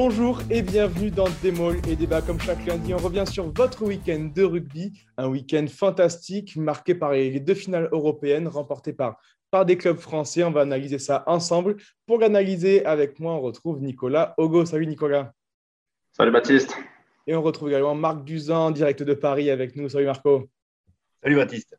Bonjour et bienvenue dans Démol et Débat. Comme chaque lundi, on revient sur votre week-end de rugby. Un week-end fantastique marqué par les deux finales européennes remportées par, par des clubs français. On va analyser ça ensemble. Pour l'analyser avec moi, on retrouve Nicolas Ogo. Salut Nicolas. Salut Baptiste. Et on retrouve également Marc Duzan, direct de Paris avec nous. Salut Marco. Salut Baptiste.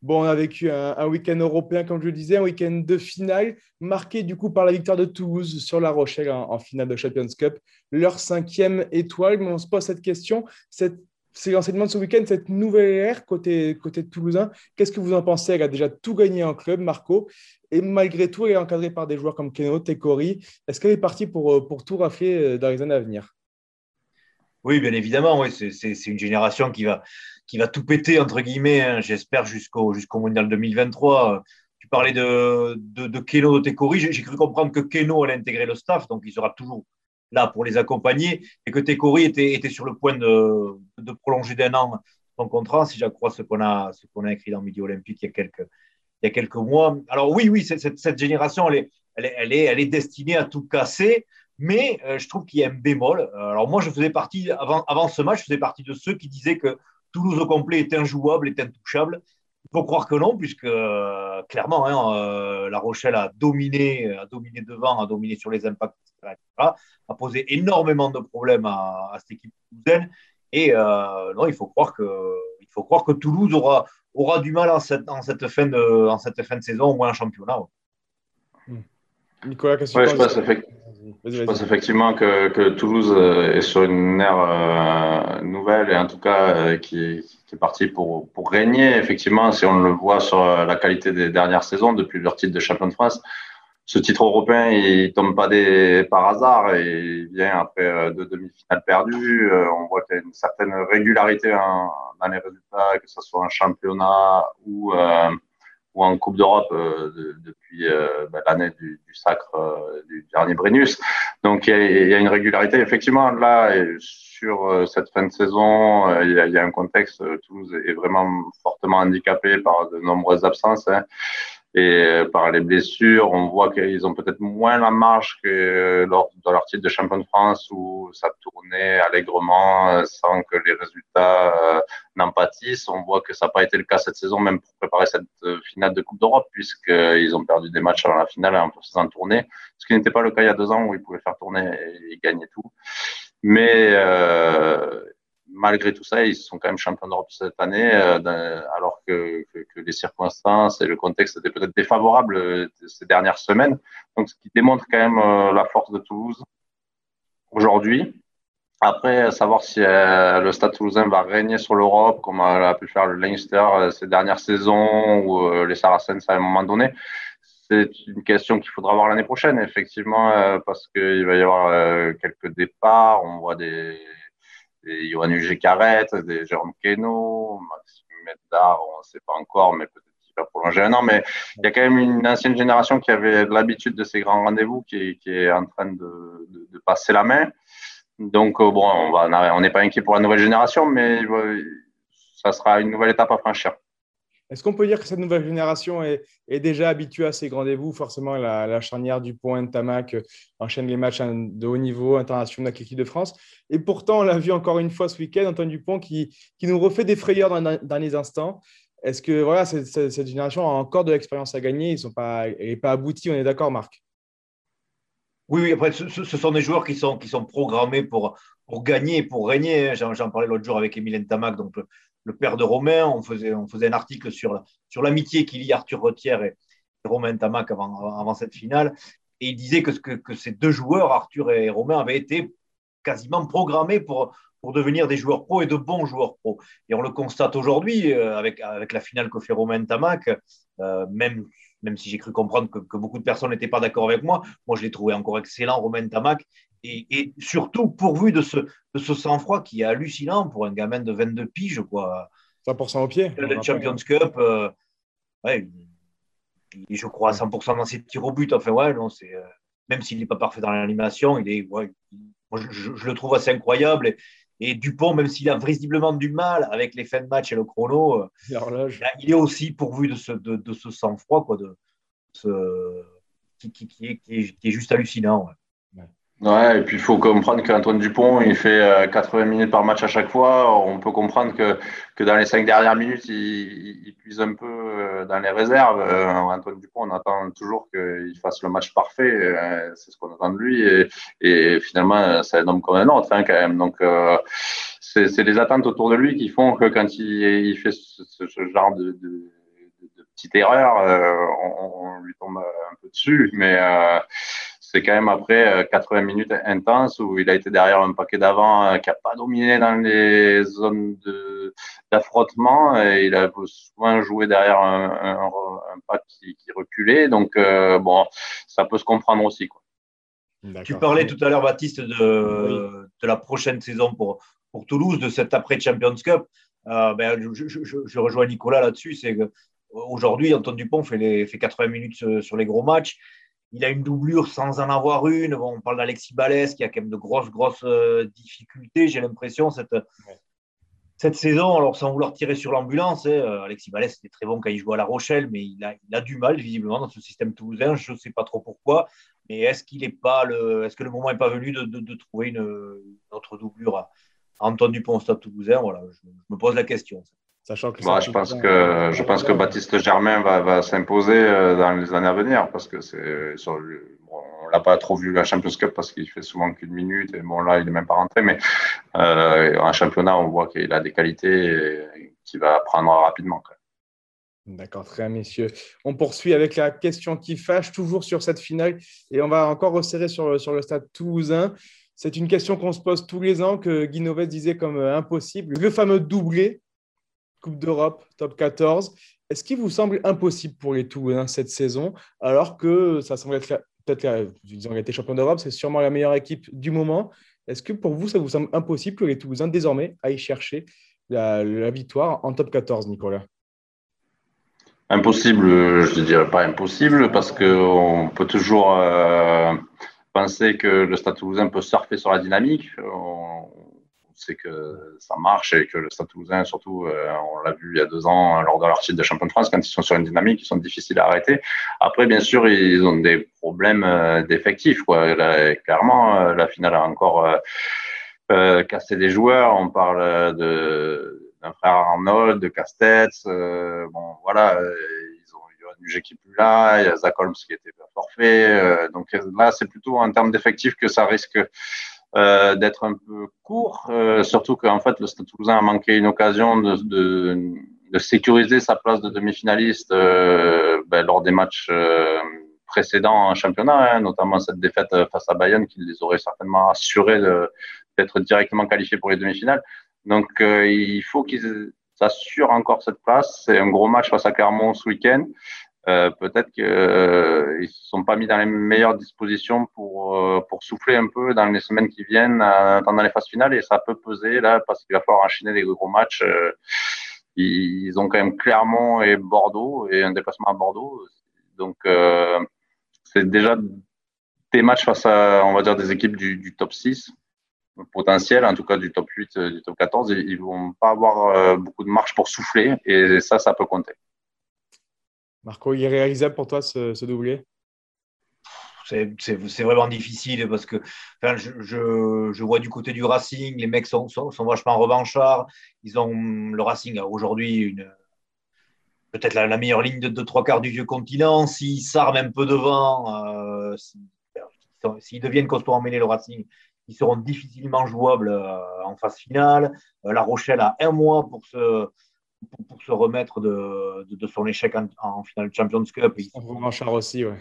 Bon, on a vécu un, week-end européen, comme je le disais, un week-end de finale, marqué du coup par la victoire de Toulouse sur La Rochelle en, finale de Champions Cup, leur cinquième étoile. Mais on se pose cette question, c'est l'enseignement de ce week-end, cette nouvelle ère côté, côté Toulousain. Qu'est-ce que vous en pensez? Elle a déjà tout gagné en club, Marco, et malgré tout, elle est encadrée par des joueurs comme Keno, Tekori. Est-ce qu'elle est partie pour, pour tout rafler euh, dans les années à venir? Oui, bien évidemment, oui, c'est une génération qui va qui va tout péter, entre guillemets, hein, j'espère, jusqu'au Mondial 2023. Tu parlais de, de, de Keno, de Tekori. J'ai cru comprendre que Keno allait intégrer le staff, donc il sera toujours là pour les accompagner, et que Tekori était, était sur le point de, de prolonger d'un an son contrat, si j'accrois ce qu'on a, a écrit dans Midi Olympique il y a quelques, il y a quelques mois. Alors oui, oui, cette, cette, génération, elle, est, elle, est, elle est destinée à tout casser. Mais euh, je trouve qu'il y a un bémol. Alors moi, je faisais partie, avant, avant ce match, je faisais partie de ceux qui disaient que Toulouse au complet est injouable, est intouchable. Il faut croire que non, puisque euh, clairement, hein, euh, La Rochelle a dominé, a dominé devant, a dominé sur les impacts, etc., a posé énormément de problèmes à, cette équipe toulousaine. Et euh, non, il faut croire que, il faut croire que Toulouse aura, aura du mal en cette, en cette, fin, de, en cette fin de saison, au moins en championnat. Nicolas, qu'est-ce que tu penses je pense effectivement que, que, Toulouse euh, est sur une ère euh, nouvelle et en tout cas euh, qui, qui, est partie pour, pour régner. Effectivement, si on le voit sur la qualité des dernières saisons depuis leur titre de champion de France, ce titre européen, il tombe pas des, par hasard et il vient après deux demi-finales perdues. On voit qu'il y a une certaine régularité en, dans les résultats, que ce soit un championnat ou en Coupe d'Europe euh, depuis euh, bah, l'année du, sacre euh, du dernier Brennus. Donc il y, a, une régularité. Effectivement, là, sur cette fin de saison, il y, a, il y a un contexte. Toulouse est vraiment fortement handicapé par de nombreuses absences. Hein. Et euh, par les blessures, on voit qu'ils ont peut-être moins la marge que lors de leur titre de champion de France où ça tournait allègrement euh, sans que les résultats euh, n'en pâtissent. On voit que ça n'a pas été le cas cette saison, même pour préparer cette finale de Coupe d'Europe, puisqu'ils ont perdu des matchs avant la finale en faisant tourner, ce qui n'était pas le cas il y a deux ans où ils pouvaient faire tourner et gagner tout. Mais euh, malgré tout ça, ils sont quand même champions d'Europe cette année, euh, alors que, les circonstances et le contexte étaient peut-être défavorables euh, ces dernières semaines. Donc, ce qui démontre quand même euh, la force de Toulouse aujourd'hui. Après, savoir si le Stade toulousain va régner sur l'Europe, comme a pu faire le Leinster ces dernières saisons ou les Saracens à un moment donné, c'est une question qu'il faudra voir l'année prochaine, effectivement, parce qu'il va y avoir quelques départs. On voit des Johan Huget Carrette, des Jérôme Keno, Maxime Meddard, on ne sait pas encore, mais peut-être qu'il va prolonger un an. Mais il y a quand même une ancienne génération qui avait l'habitude de ces grands rendez-vous qui, qui, est en train de, de, de, passer la main. Donc, euh, bon, on n'est pas inquiet pour la nouvelle génération, mais ça sera une nouvelle étape à franchir. Est-ce qu'on peut dire que cette nouvelle génération est, déjà habituée à ces rendez-vous Forcément, la, charnière du point Tamac euh, enchaîne les matchs de haut niveau international avec l'équipe de France. Et pourtant, on l'a vu encore une fois ce week-end, Antoine Dupont qui, qui nous refait des frayeurs dans, les instants. Est-ce que cette, génération a encore de l'expérience à gagner? Ils sont pas, Elle n'est pas aboutie, on est d'accord, Marc? Oui, oui, après, ce, sont des joueurs qui sont, qui sont programmés pour, pour gagner, pour régner. J'en parlais l'autre jour avec Emile Tamac, donc le père de Romain. On faisait, on faisait un article sur, sur l'amitié qu'il y a Arthur Retière et, Romain Tamac avant, avant cette finale. Et il disait que, que, que, ces deux joueurs, Arthur et Romain, avaient été quasiment programmés pour, pour devenir des joueurs pro et de bons joueurs pro. Et on le constate aujourd'hui euh, avec, avec la finale que fait Romain Tamac, euh, même, même si j'ai cru comprendre que, que beaucoup de personnes n'étaient pas d'accord avec moi. Moi, je l'ai trouvé encore excellent, Romain Tamac et, surtout pourvu de ce, de ce sang-froid qui est hallucinant pour un gamin de 22 piges. Quoi. 100% au pied. Le Champions Cup, euh, ouais, je crois à 100% dans ses tirs au but. Enfin, ouais, non, c'est, euh, même s'il n'est pas parfait dans l'animation, il est, ouais, moi, je, le trouve assez incroyable. Et, Dupont, même s'il a visiblement du mal avec les fins de match et le chrono, euh, il est aussi pourvu de ce, de, de ce sang-froid, quoi, de, ce, qui, qui, qui, est, qui, est, juste hallucinant. Ouais, et puis il faut comprendre qu'Antoine Dupont, il fait 80 euh, minutes par match à chaque fois. On peut comprendre que, que dans les cinq dernières minutes, il, il puise un peu euh, dans les réserves. Euh, Antoine Dupont, on attend toujours qu'il fasse le match parfait. C'est ce qu'on attend de lui. Et, et finalement, c'est un homme comme un autre, hein, quand même. Donc, c'est les attentes autour de lui qui font que quand il, il fait ce, ce genre de, de, de, petite erreur, on, on, lui tombe un peu dessus. Mais c'est quand même après 80 euh, minutes intenses où il a été derrière un paquet d'avant euh, qui n'a pas dominé dans les zones d'affrontement. et il a souvent joué derrière un, un, pack qui, reculait. Donc, euh, bon, ça peut se comprendre aussi. Quoi. Tu parlais tout à l'heure, Baptiste, de, de, la prochaine saison pour, pour Toulouse, de cette après-Champions Cup. ben, je, je, je, rejoins Nicolas là-dessus. C'est qu'aujourd'hui, Antoine Dupont fait, les, fait 80 minutes sur les gros matchs. Il a une doublure sans en avoir une. on parle d'Alexis Balès qui a quand même de grosses, grosses euh, difficultés, j'ai l'impression, cette, cette saison. Alors, sans vouloir tirer sur l'ambulance, hein, euh, Alexis Balès était très bon quand il jouait à La Rochelle, mais il a, il a du mal, visiblement, dans ce système toulousain. Je ne sais pas trop pourquoi. Mais est-ce qu'il est pas le, est-ce que le moment n'est pas venu de, de, trouver une, autre doublure à, Antoine Dupont au Stade Toulousain? Voilà, je, me pose la question. Sachant que bah, je pense que je pense que Baptiste Germain va, va s'imposer euh, dans les années à venir parce que c'est on l'a pas trop vu la Champions Cup parce qu'il fait souvent qu'une minute et bon là il est même pas rentré mais euh, en championnat on voit qu'il a des qualités qu'il va apprendre rapidement. D'accord, très bien, messieurs. On poursuit avec la question qui fâche, toujours sur cette finale, et on va encore resserrer sur, sur le stade toulousain. C'est une question qu'on se pose tous les ans, que Guy disait comme euh, impossible. Le fameux doublé Coupe d'Europe, top 14. Est-ce qu'il vous semble impossible pour les Toulousains cette saison, alors que ça semble être peut-être, ils ont été champions d'Europe, c'est sûrement la meilleure équipe du moment. Est-ce que pour vous, ça vous semble impossible que les Toulousains désormais aillent chercher la, victoire en top 14, Nicolas? Impossible, je ne dirais pas impossible, parce qu'on peut toujours euh, penser que le Stade toulousain peut surfer sur la dynamique c'est que ça marche et que le Stade Toulousain, surtout, euh, on l'a vu il y a deux ans lors de leur titre de champion de France, quand ils sont sur une dynamique, ils sont difficiles à arrêter. Après, bien sûr, ils ont des problèmes euh, d'effectifs. clairement, euh, la finale a encore cassé des joueurs. On parle d'un frère Arnold, de Castex. bon, voilà, un qui plus là, il y a Zach Holmes qui était forfait. donc là, c'est plutôt en termes d'effectifs que ça risque euh, d'être un peu court, euh, surtout qu'en fait le Stade Toulousain a manqué une occasion de, de, de sécuriser sa place de demi-finaliste euh, ben, lors des matchs euh, précédents en championnat, hein, notamment cette défaite face à Bayern qui les aurait certainement assuré d'être directement qualifiés pour les demi-finales. Donc il faut qu'ils s'assurent encore cette place. C'est un gros match face à Clermont ce week-end. Euh, peut-être qu'ils euh, ne se sont pas mis dans les meilleures dispositions pour, euh, pour souffler un peu dans les semaines qui viennent pendant les phases finales et ça peut peser là parce qu'il va falloir enchaîner des gros matchs. ils ont quand même Clermont et Bordeaux et un déplacement à Bordeaux. Donc c'est déjà des matchs face à, on va dire, des équipes du, du top 6 potentiel, en tout cas du top 8, du top 14. Ils vont pas avoir beaucoup de marche pour souffler et ça, ça peut compter. Marco, il est réalisable pour toi ce, ce doublé? C'est vraiment difficile parce que je, vois du côté du Racing, les mecs sont, vachement revanchards. Ils ont le Racing aujourd'hui peut-être la, meilleure ligne de, trois quarts du vieux continent. S'ils s'arment un peu devant, euh, s'ils deviennent costauds en mêlée, le Racing, ils seront difficilement jouables euh, en phase finale. Euh, la Rochelle a un mois pour se pour, se remettre de, de, son échec en, en, finale Champions Cup. Revanchard aussi, ouais.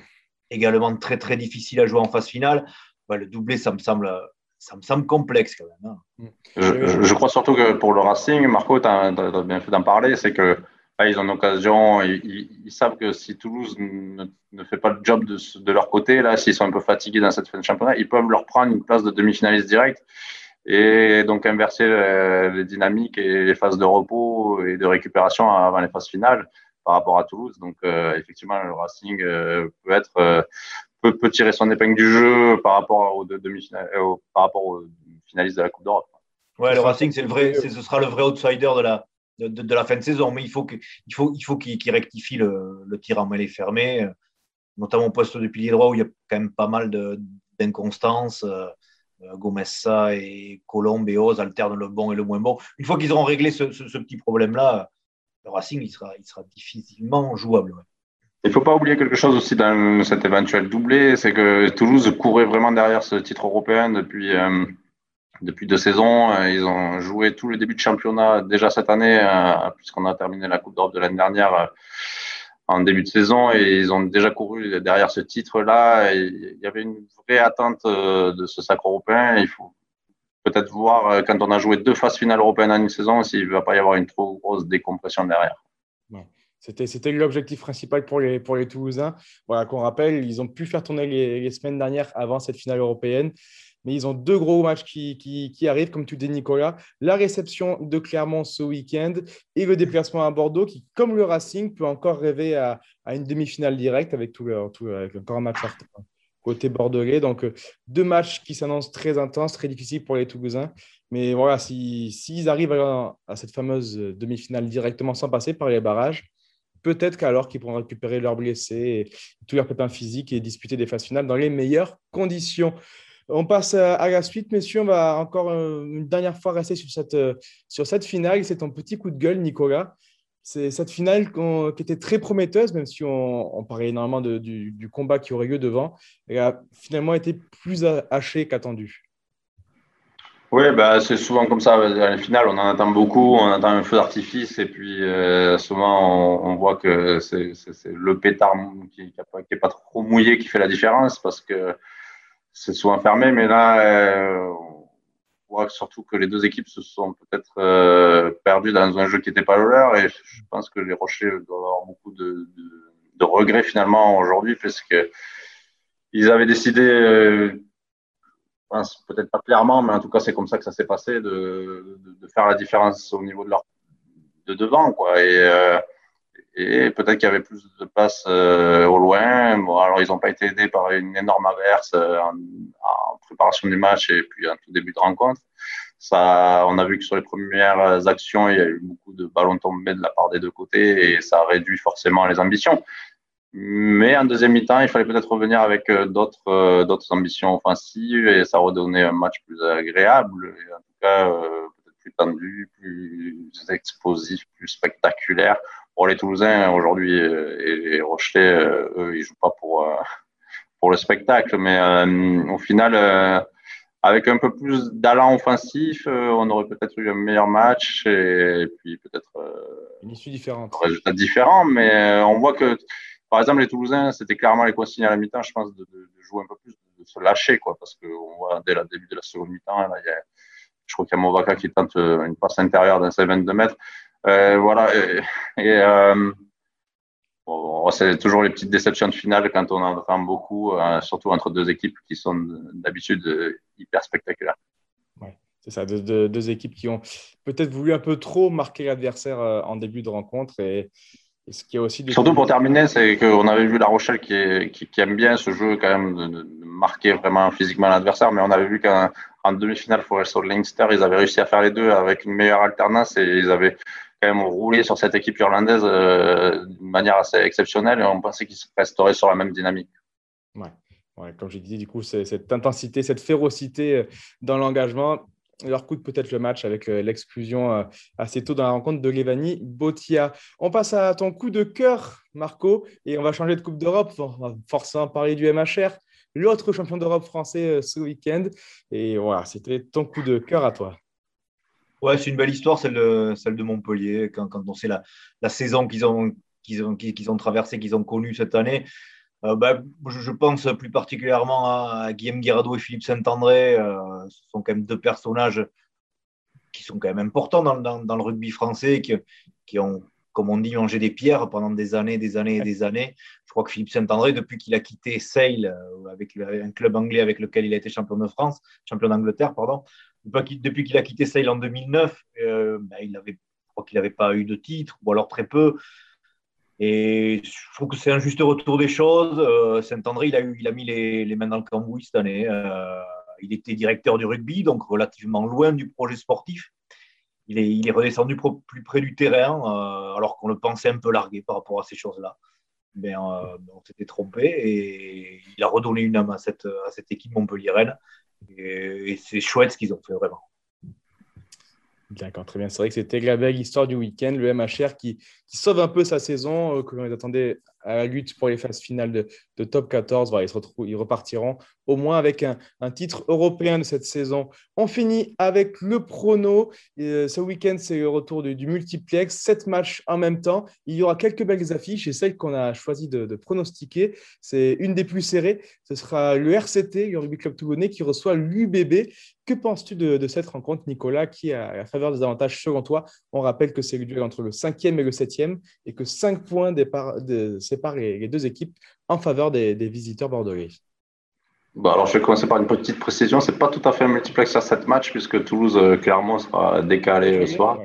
Également très très difficile à jouer en phase finale. le doublé, ça me semble, ça me semble complexe quand même. Hein. Mm. Je, crois surtout que pour le Racing, Marco, tu as, bien fait d'en parler, c'est que ils ont l'occasion, ils, ils, savent que si Toulouse ne, ne, fait pas le job de, de leur côté, là, s'ils sont un peu fatigués dans cette fin de championnat, ils peuvent leur prendre une place de demi-finaliste direct et donc inverser euh, les dynamiques et les phases de repos et de récupération avant les phases finales par rapport à Toulouse. Donc euh, effectivement, le Racing euh, peut être peut, peut, tirer son épingle du jeu par rapport aux demi-finales, par rapport aux finalistes de la Coupe d'Europe. Ouais, le Racing, c'est le vrai, ce sera le vrai outsider de la de, de, la fin de saison, mais il faut qu'il faut il faut qu'il rectifie le, le, tir en mêlée fermée, notamment au poste de pilier droit où il y a quand même pas mal de d'inconstance. Gomessa et Colombe et Oz alternent le bon et le moins bon. Une fois qu'ils auront réglé ce, petit problème-là, le Racing il sera, il sera difficilement jouable. Il ne faut pas oublier quelque chose aussi dans cet éventuel doublé, c'est que Toulouse courait vraiment derrière ce titre européen depuis, depuis deux saisons. Ils ont joué tout le début de championnat déjà cette année, puisqu'on a terminé la Coupe d'Europe de l'année dernière en début de saison et ils ont déjà couru derrière ce titre-là. Il y avait une vraie attente euh, de ce sacre européen. Il faut peut-être voir euh, quand on a joué deux phases finales européennes en une saison s'il ne va pas y avoir une trop grosse décompression derrière. C'était l'objectif principal pour les, pour les Toulousains. Voilà, qu'on rappelle, ils ont pu faire tourner les, les semaines dernières avant cette finale européenne mais ils ont deux gros matchs qui, arrivent, comme tu dis, Nicolas. La réception de Clermont ce week-end et le déplacement à Bordeaux, qui, comme le Racing, peut encore rêver à, une demi-finale directe avec, encore un match côté bordelais. Donc, euh, deux matchs qui s'annoncent très intenses, très difficiles pour les Toulousains. Mais voilà, s'ils si, arrivent à, cette fameuse demi-finale directement sans passer par les barrages, peut-être qu'alors qu'ils pourront récupérer leurs blessés et tous leurs pépins physiques et disputer des phases finales dans les meilleures conditions. On passe à la suite, messieurs. On va encore euh, une dernière fois rester sur cette, euh, sur cette finale. C'est ton petit coup de gueule, Nicolas. C'est cette finale qui était très prometteuse, même si on, parlait énormément du, combat qui aurait lieu devant. Elle a finalement été plus hachée qu'attendu. Oui, bah, c'est souvent comme ça. Dans les finales, on en attend beaucoup, on attend un feu d'artifice, et puis euh, souvent on, voit que c'est le pétard qui n'est pas trop mouillé qui fait la différence, parce que c'est souvent fermé, mais là, euh, on voit surtout que les deux équipes se sont peut-être euh, perdues dans un jeu qui n'était pas le leur, et je pense que les Rochers doivent avoir beaucoup de, regrets finalement aujourd'hui, parce que ils avaient décidé, euh, peut-être pas clairement, mais en tout cas c'est comme ça que ça s'est passé, de, faire la différence au niveau de leur de devant, quoi. Et et peut-être qu'il y avait plus de passes euh, au loin. Alors, ils n'ont pas été aidés par une énorme averse euh, en, préparation du match et puis en tout début de rencontre. Ça, on a vu que sur les premières actions, il y a eu beaucoup de ballons tombés de la part des deux côtés et ça réduit forcément les ambitions. Mais en deuxième mi-temps, il fallait peut-être revenir avec euh, d'autres ambitions offensives et ça redonnait un match plus agréable en tout cas peut-être plus tendu, plus explosif, plus spectaculaire pour les Toulousains aujourd'hui euh, et les Rochelais, euh, eux, ils jouent pas pour euh, pour le spectacle, mais au final, avec un peu plus d'allant offensif, on aurait peut-être eu un meilleur match et, puis peut-être une issue différente. Un résultat différent, mais on voit que par exemple, les Toulousains, c'était clairement les consignes à la mi-temps, je pense, de, jouer un peu plus, de, se lâcher, quoi, parce qu'on voit dès le début de la seconde mi-temps, je crois qu'il y a Movaka qui tente une passe intérieure d'un 22 mètres. Euh, voilà. Et, euh, c'est toujours les petites déceptions de finale quand on en entend beaucoup, euh, surtout entre deux équipes qui sont d'habitude hyper spectaculaires. Ouais, c'est ça, deux, équipes qui ont peut-être voulu un peu trop marquer l'adversaire en début de rencontre. Et, ce qui a aussi Surtout pour terminer, c'est qu'on avait vu La Rochelle qui, qui, aime bien ce jeu quand même de, marquer vraiment physiquement l'adversaire, mais on avait vu qu'en demi-finale, Forest Leinster, ils avaient réussi à faire les deux avec une meilleure alternance et ils avaient quand même roulé sur cette équipe irlandaise euh, d'une manière assez exceptionnelle et on pensait qu'ils resteraient sur la même dynamique. Comme je disais, du coup, cette intensité, cette férocité euh, dans l'engagement leur coûte peut-être le match avec euh, l'exclusion assez tôt dans la rencontre de Levani Botia. On passe à ton coup de cœur, Marco, et on va changer de Coupe d'Europe. Forcément parler du MHR, l'autre champion d'Europe français ce week-end. Et voilà, c'était ton coup de cœur à toi. Ouais, c'est une belle histoire, celle de, Montpellier, quand, quand on sait la, saison qu'ils ont, traversée, qu'ils ont connue cette année. Euh, ben, je, pense plus particulièrement à, Guillaume Guirado et Philippe Saint-André. Euh, ce sont quand même deux personnages qui sont quand même importants dans, le rugby français, qui, ont, comme on dit, mangé des pierres pendant des années, des années et des années. Je crois que Philippe Saint-André, depuis qu'il a quitté Sale, euh, avec un club anglais avec lequel il a été champion de France, champion d'Angleterre, pardon, depuis qu'il a quitté Sale en 2009, euh, ben, il n'avait pas eu de titre, ou alors très peu. Et je trouve que c'est un juste retour des choses. Euh, Saint-André, il a, mis les, mains dans le cambouis cette année. Euh, il était directeur du rugby, donc relativement loin du projet sportif. Il est, il est redescendu plus près du terrain, alors qu'on le pensait un peu largué par rapport à ces choses-là. Mais on s'était trompé et il a redonné une âme à cette, à cette équipe montpelliéraine. Et, c'est chouette ce qu'ils ont fait vraiment. D'accord, très bien. C'est vrai que c'était la belle histoire du week-end, le MHR qui, qui sauve un peu sa saison, euh, que l'on attendait à la lutte pour les phases finales de, top 14. Voilà, ils, se ils repartiront au moins avec un, titre européen de cette saison. On finit avec le prono. Euh, ce week-end, c'est le retour du, multiplex. Sept matchs en même temps. Il y aura quelques belles affiches et celle qu'on a choisi de, pronostiquer, c'est une des plus serrées. Ce sera le RCT, le Rugby Club Toulonnais, qui reçoit l'UBB. Que penses-tu de, cette rencontre, Nicolas, qui a la faveur des avantages selon toi On rappelle que c'est le duel entre le cinquième et le septième et que cinq points de, séparent les, deux équipes en faveur des, visiteurs bordelais. Bon, alors, je vais commencer par une petite précision. Ce n'est pas tout à fait un multiplex à 7 matchs, puisque Toulouse, euh, clairement, sera décalé le soir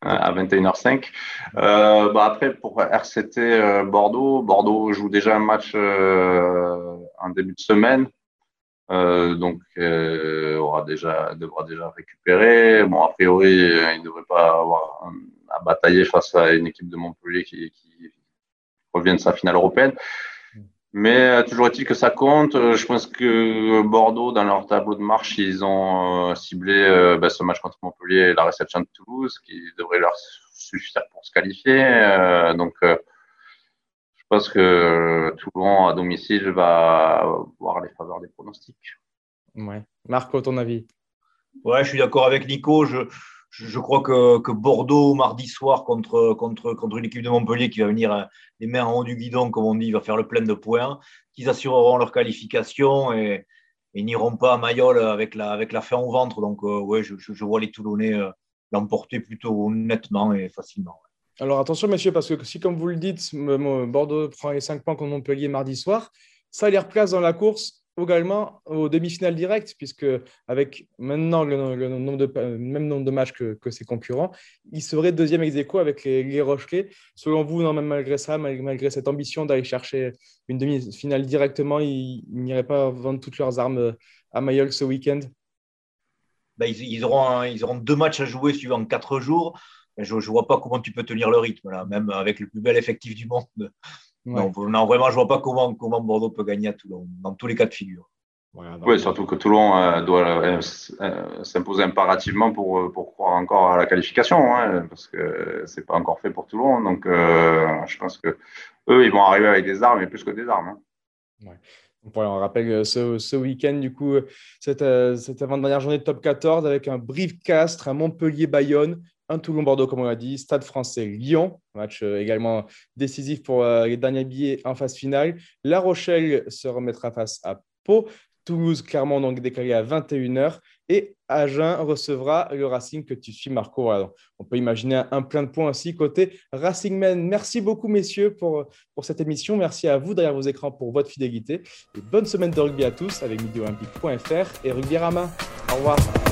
à 21h05. Euh, bah, après, pour RCT euh, Bordeaux, Bordeaux joue déjà un match en début de semaine. donc, aura déjà, devra déjà récupérer. Bon, a priori, il ne devrait pas avoir à batailler face à une équipe de Montpellier qui, qui revient de sa finale européenne. Mais euh, toujours est-il que ça compte. Euh, je pense que Bordeaux, dans leur tableau de marche, ils ont euh, ciblé bah, ce match contre Montpellier et la réception de Toulouse, qui devrait leur suffire pour se qualifier. donc, je pense que Toulon, à domicile, va voir les faveurs des pronostics. Ouais. Marco, ton avis? Ouais, je suis d'accord avec Nico. Je, je, crois que, Bordeaux, mardi soir, contre, contre, une équipe de Montpellier qui va venir euh, les mains en haut du guidon, comme on dit, va faire le plein de points, qu'ils assureront leur qualification et, n'iront pas à Mayol avec la, avec fin au ventre. Donc, euh, ouais, je, je, vois les Toulonnais euh, l'emporter plutôt nettement et facilement. Alors, attention, messieurs, parce que si, comme vous le dites, Bordeaux prend les 5 points contre Montpellier mardi soir, ça les replace dans la course également aux demi-finales directes, puisque avec maintenant le, de, même nombre de matchs que, ses concurrents, il serait deuxième ex aequo avec les, les Rochelais. Selon vous, même malgré ça, malgré, cette ambition d'aller chercher une demi-finale directement, ils, n'iraient pas vendre toutes leurs armes à Mayol ce week-end? Ben, ils, auront ils auront deux matchs à jouer suivant quatre jours. Je ne vois pas comment tu peux tenir le rythme, là, même avec le plus bel effectif du monde. Non, vraiment, je ne vois pas comment, comment Bordeaux peut gagner à Toulon, dans tous les cas de figure. oui, surtout que Toulon euh, doit euh, euh, s'imposer impérativement pour, pour croire encore à la qualification, hein, parce que ce n'est pas encore fait pour Toulon. Donc, je pense que eux, ils vont arriver avec des armes et plus que des armes. Hein. on rappelle ce, ce week-end, du coup, cette, cette avant-dernière journée de top 14 avec un Brive-Castres, un Montpellier-Bayonne, un Toulon-Bordeaux, comme on l'a dit, Stade français Lyon, match euh, également décisif pour euh, les derniers billets en phase finale. La Rochelle se remettra face à Pau. Toulouse, clairement, donc décalé à 21h. Et Agen recevra le Racing que tu suis, Marco. on peut imaginer un, plein de points aussi côté Racing Men. Merci beaucoup, messieurs, pour, pour cette émission. Merci à vous derrière vos écrans pour votre fidélité. Et bonne semaine de rugby à tous avec midolympique.fr et Rugby Rama. Au revoir.